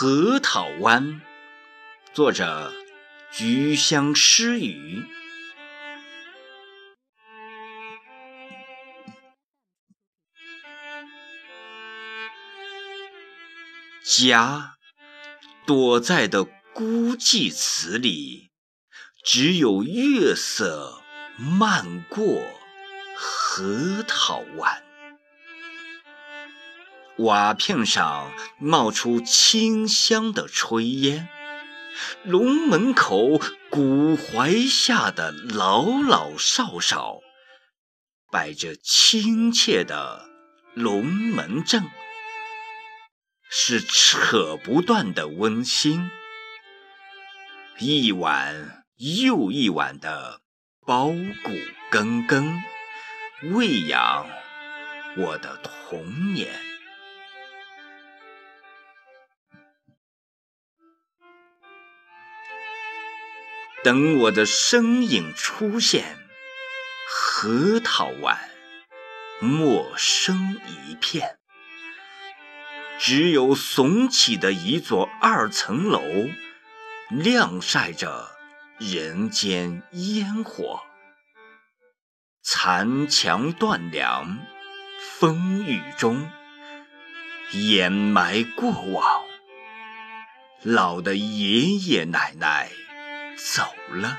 核桃湾，作者菊香诗雨。家躲在的孤寂词里，只有月色漫过核桃湾。瓦片上冒出清香的炊烟，龙门口古槐下的老老少少，摆着亲切的龙门阵，是扯不断的温馨。一碗又一碗的苞谷根根，喂养我的童年。等我的身影出现，核桃湾陌生一片，只有耸起的一座二层楼，晾晒着人间烟火。残墙断梁，风雨中掩埋过往，老的爷爷奶奶。走了，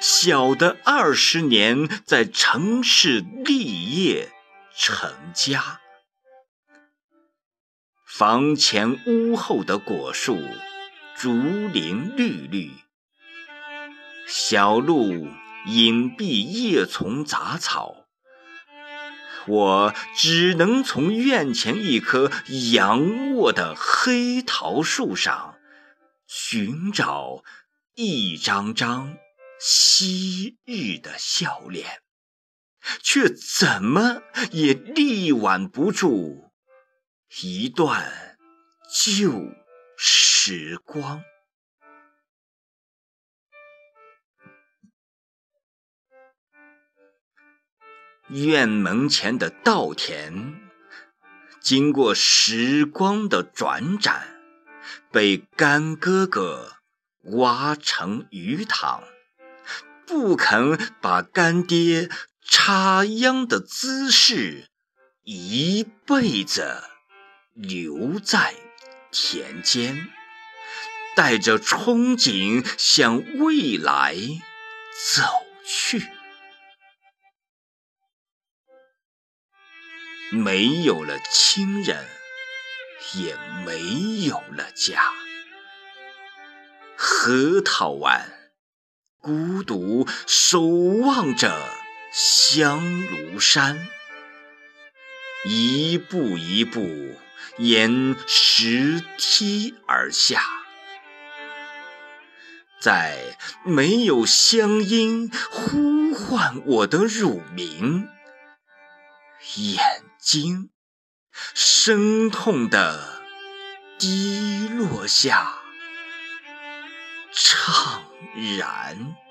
小的二十年在城市立业成家。房前屋后的果树，竹林绿绿，小路隐蔽叶丛杂草。我只能从院前一棵仰卧的黑桃树上寻找。一张张昔日的笑脸，却怎么也力挽不住一段旧时光。院门前的稻田，经过时光的转展，被干哥哥。挖成鱼塘，不肯把干爹插秧的姿势一辈子留在田间，带着憧憬向未来走去。没有了亲人，也没有了家。核桃湾，孤独守望着香炉山，一步一步沿石梯而下，在没有乡音呼唤我的乳名，眼睛生痛的滴落下。怅然。